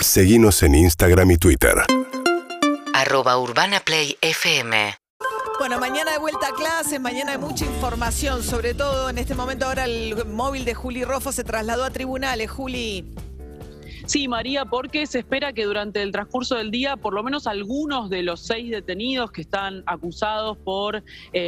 Seguimos en Instagram y Twitter. Arroba Urbana Play FM. Bueno, mañana de vuelta a clases, mañana hay mucha información, sobre todo en este momento ahora el móvil de Juli Rofo se trasladó a tribunales. Juli. Sí, María, porque se espera que durante el transcurso del día, por lo menos algunos de los seis detenidos que están acusados por eh,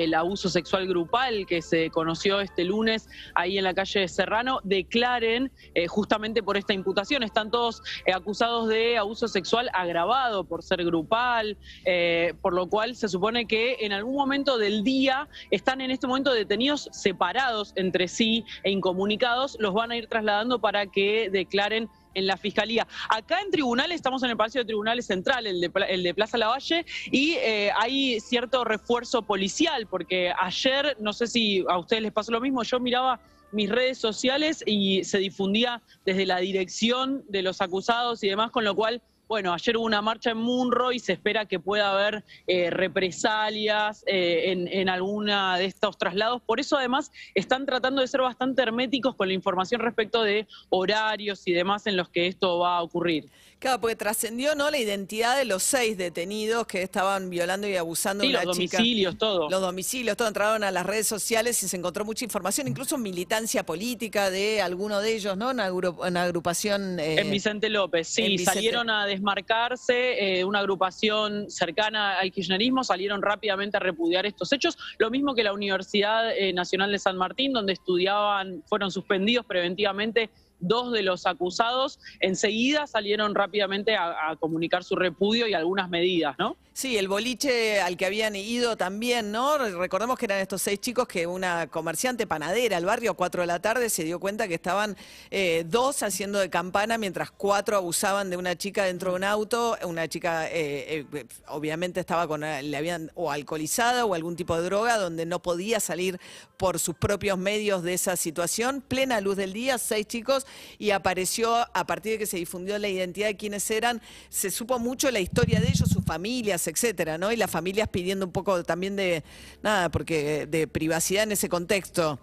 el abuso sexual grupal que se conoció este lunes ahí en la calle Serrano, declaren eh, justamente por esta imputación. Están todos eh, acusados de abuso sexual agravado por ser grupal, por lo cual se supone que en algún momento del día están en este momento detenidos separados entre sí e incomunicados, los van a ir trasladando para que declaren en la Fiscalía. Acá en tribunales, estamos en el Palacio de Tribunales Central, el de, el de Plaza Lavalle, y eh, hay cierto refuerzo policial, porque ayer, no sé si a ustedes les pasó lo mismo, yo miraba mis redes sociales y se difundía desde la dirección de los acusados y demás, con lo cual bueno, ayer hubo una marcha en Munro y se espera que pueda haber eh, represalias eh, en, en, alguna de estos traslados. Por eso, además, están tratando de ser bastante herméticos con la información respecto de horarios y demás en los que esto va a ocurrir. Claro, porque trascendió ¿no? la identidad de los seis detenidos que estaban violando y abusando de una los domicilios, todo. Los domicilios, todo. Entraron a las redes sociales y se encontró mucha información, incluso militancia política de alguno de ellos, ¿no? Una, una agrupación... Eh, en Vicente López, sí. Salieron a desmarcarse, eh, una agrupación cercana al kirchnerismo, salieron rápidamente a repudiar estos hechos. Lo mismo que la Universidad eh, Nacional de San Martín, donde estudiaban, fueron suspendidos preventivamente dos de los acusados enseguida salieron rápidamente a, comunicar su repudio y algunas medidas, ¿no? Sí, el boliche al que habían ido también, ¿no? Recordemos que eran estos seis chicos que una comerciante panadera al barrio a cuatro de la tarde se dio cuenta que estaban eh, dos haciendo de campana mientras cuatro abusaban de una chica dentro de un auto. Una chica eh, eh, obviamente estaba con, le habían o alcoholizada o algún tipo de droga donde no podía salir por sus propios medios de esa situación. Plena luz del día, seis chicos y apareció a partir de que se difundió la identidad de quienes eran, se supo mucho la historia de ellos, sus familias, etcétera, ¿no? Y las familias pidiendo un poco también de nada, porque de privacidad en ese contexto.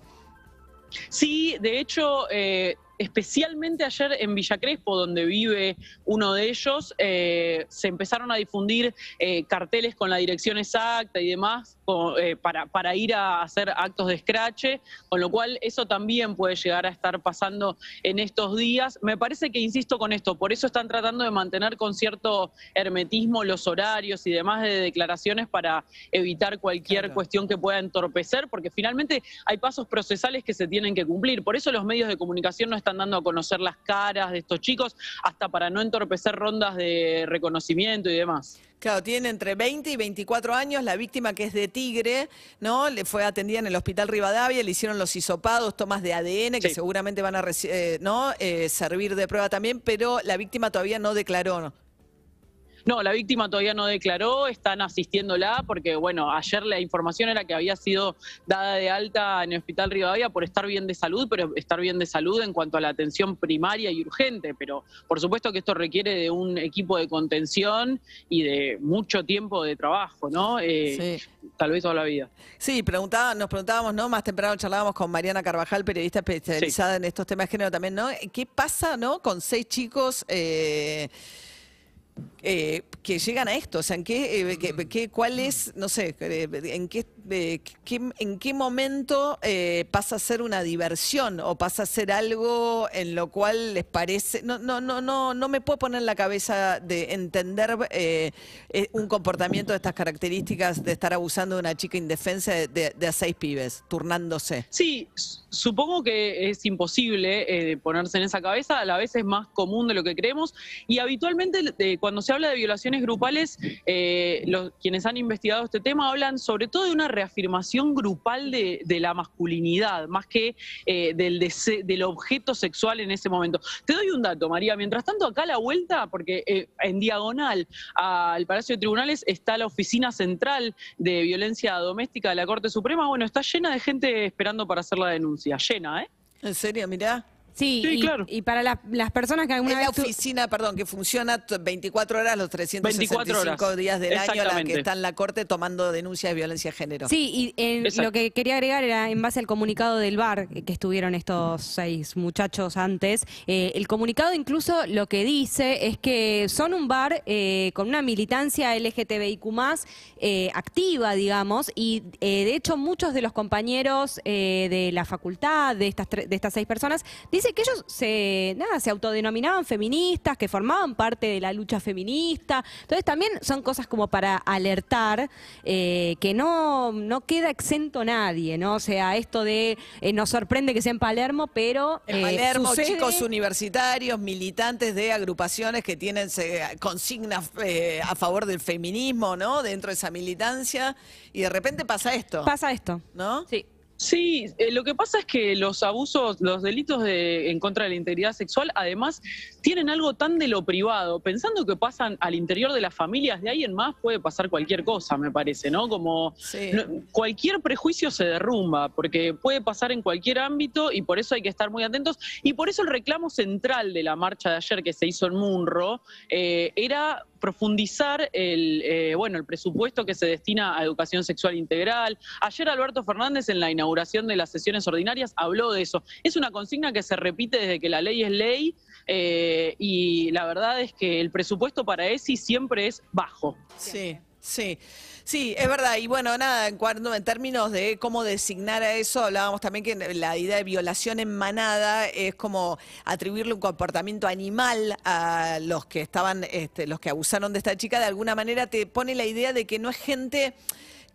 Sí, de hecho, eh, especialmente ayer en Villa Crespo, donde vive uno de ellos, eh, se empezaron a difundir eh, carteles con la dirección exacta y demás para, para, ir a hacer actos de escrache, con lo cual eso también puede llegar a estar pasando en estos días. Me parece que insisto con esto, por eso están tratando de mantener con cierto hermetismo los horarios y demás de declaraciones para evitar cualquier cuestión que pueda entorpecer, porque finalmente hay pasos procesales que se tienen que cumplir. Por eso los medios de comunicación no están dando a conocer las caras de estos chicos, hasta para no entorpecer rondas de reconocimiento y demás. Claro, tiene entre 20 y 24 años. La víctima, que es de Tigre, ¿no? Le fue atendida en el hospital Rivadavia, le hicieron los hisopados, tomas de ADN, que seguramente van a eh, ¿no? Eh, servir de prueba también, pero la víctima todavía no declaró. No, la víctima todavía no declaró, están asistiéndola porque, bueno, ayer la información era que había sido dada de alta en el Hospital Rivadavia por estar bien de salud, pero estar bien de salud en cuanto a la atención primaria y urgente. Pero por supuesto que esto requiere de un equipo de contención y de mucho tiempo de trabajo, ¿no? Eh, tal vez toda la vida. Sí, preguntaba, nos preguntábamos, ¿no? Más temprano charlábamos con Mariana Carvajal, periodista especializada en estos temas de género también, ¿no? ¿Qué pasa, ¿no? Con seis chicos. Eh, eh, que llegan a esto? O sea, ¿en qué, eh, qué, cuál es, no sé, eh, en qué, en qué momento pasa a ser una diversión o pasa a ser algo en lo cual les parece, no, no, no, no, no me puedo poner en la cabeza de entender un comportamiento de estas características de estar abusando de una chica indefensa de, de a seis pibes, turnándose. Sí, supongo que es imposible ponerse en esa cabeza, a la vez es más común de lo que creemos y habitualmente cuando se habla de violaciones grupales, eh, los, quienes han investigado este tema hablan sobre todo de una reafirmación grupal de, la masculinidad, más que eh, del, del objeto sexual en ese momento. Te doy un dato, María. Mientras tanto, acá a la vuelta, porque eh, en diagonal al Palacio de Tribunales está la oficina central de violencia doméstica de la Corte Suprema. Bueno, está llena de gente esperando para hacer la denuncia. Llena, ¿eh? ¿En serio? Mirá. Sí, Sí, y, claro. y para la- las personas que alguna Es la vez... tu- oficina, perdón, que funciona t- 24 horas los 365 24 horas. días del año, la que está en la corte tomando denuncias de violencia de género. Sí, y en- lo que quería agregar era en base al comunicado del bar que estuvieron estos seis muchachos antes. eh, el comunicado incluso lo que dice es que son un bar eh, con una militancia LGTBIQ eh, activa, digamos, y eh, de hecho muchos de los compañeros eh, de la facultad, de estas, tre- de estas seis personas, dice que ellos se, nada, se autodenominaban feministas, que formaban parte de la lucha feminista. Entonces también son cosas como para alertar eh, que no, no queda exento nadie, ¿no? O sea, esto de eh, nos sorprende que sea en Palermo, pero En eh, Palermo, sucede- chicos universitarios, militantes de agrupaciones que tienen se- consignas a favor del feminismo, ¿no? Dentro de esa militancia. Y de repente pasa esto, pasa esto. ¿no? Sí. Sí, eh, lo que pasa es que los abusos, los delitos de, en contra de la integridad sexual, además, tienen algo tan de lo privado, pensando que pasan al interior de las familias, de ahí en más puede pasar cualquier cosa, me parece, ¿no? Como Sí. no- cualquier prejuicio se derrumba, porque puede pasar en cualquier ámbito y por eso hay que estar muy atentos. Y por eso el reclamo central de la marcha de ayer que se hizo en Munro eh, era profundizar el, eh, bueno, el presupuesto que se destina a educación sexual integral. Ayer Alberto Fernández en la inauguración de las sesiones ordinarias habló de eso. Es una consigna que se repite desde que la ley es ley eh, y la verdad es que el presupuesto para ESI siempre es bajo. Sí, sí. Sí, es verdad. Y bueno, nada, en, cuanto, en términos de cómo designar a eso, hablábamos también que la idea de violación en manada es como atribuirle un comportamiento animal a los que estaban, este, los que abusaron de esta chica. De alguna manera te pone la idea de que no es gente.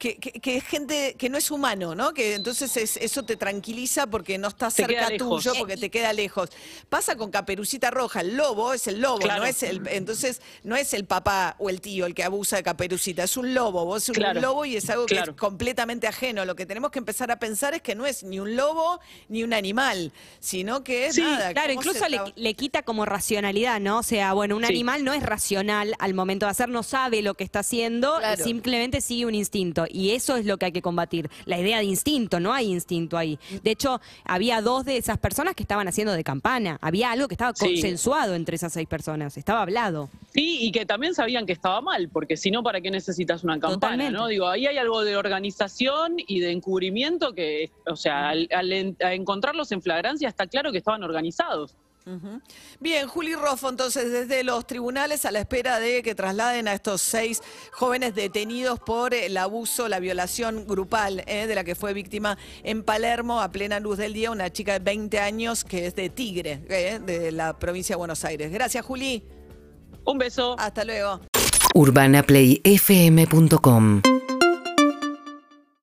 Que, que- que es gente que no es humano, ¿no? Que entonces es- eso te tranquiliza porque no está cerca tuyo, porque te queda lejos. Pasa con Caperucita Roja, el lobo es el lobo, Claro. no es el, entonces no es el papá o el tío el que abusa de Caperucita, es un lobo, vos sos Claro. un lobo y es algo que Claro. es completamente ajeno. Lo que tenemos que empezar a pensar es que no es ni un lobo ni un animal, sino que es Sí, nada. Claro, incluso le, quita como racionalidad, ¿no? O sea, bueno, un Sí. animal no es racional al momento de hacer, no sabe lo que está haciendo, Claro. simplemente sigue un instinto. Y eso es lo que hay que combatir. La idea de instinto, no hay instinto ahí. De hecho, había dos de esas personas que estaban haciendo de campana. Había algo que estaba Sí. consensuado entre esas seis personas. Estaba hablado. Sí, y que también sabían que estaba mal, porque si no, ¿para qué necesitas una campana? Totalmente. ¿no? Digo, ahí hay algo de organización y de encubrimiento que, o sea, al, al en- a encontrarlos en flagrancia está claro que estaban organizados. Bien, Juli Roffo, entonces desde los tribunales a la espera de que trasladen a estos seis jóvenes detenidos por el abuso, la violación grupal eh, de la que fue víctima en Palermo a plena luz del día, una chica de 20 años que es de Tigre, eh, de la provincia de Buenos Aires. Gracias, Juli. Un beso. Hasta luego. UrbanaPlayFM.com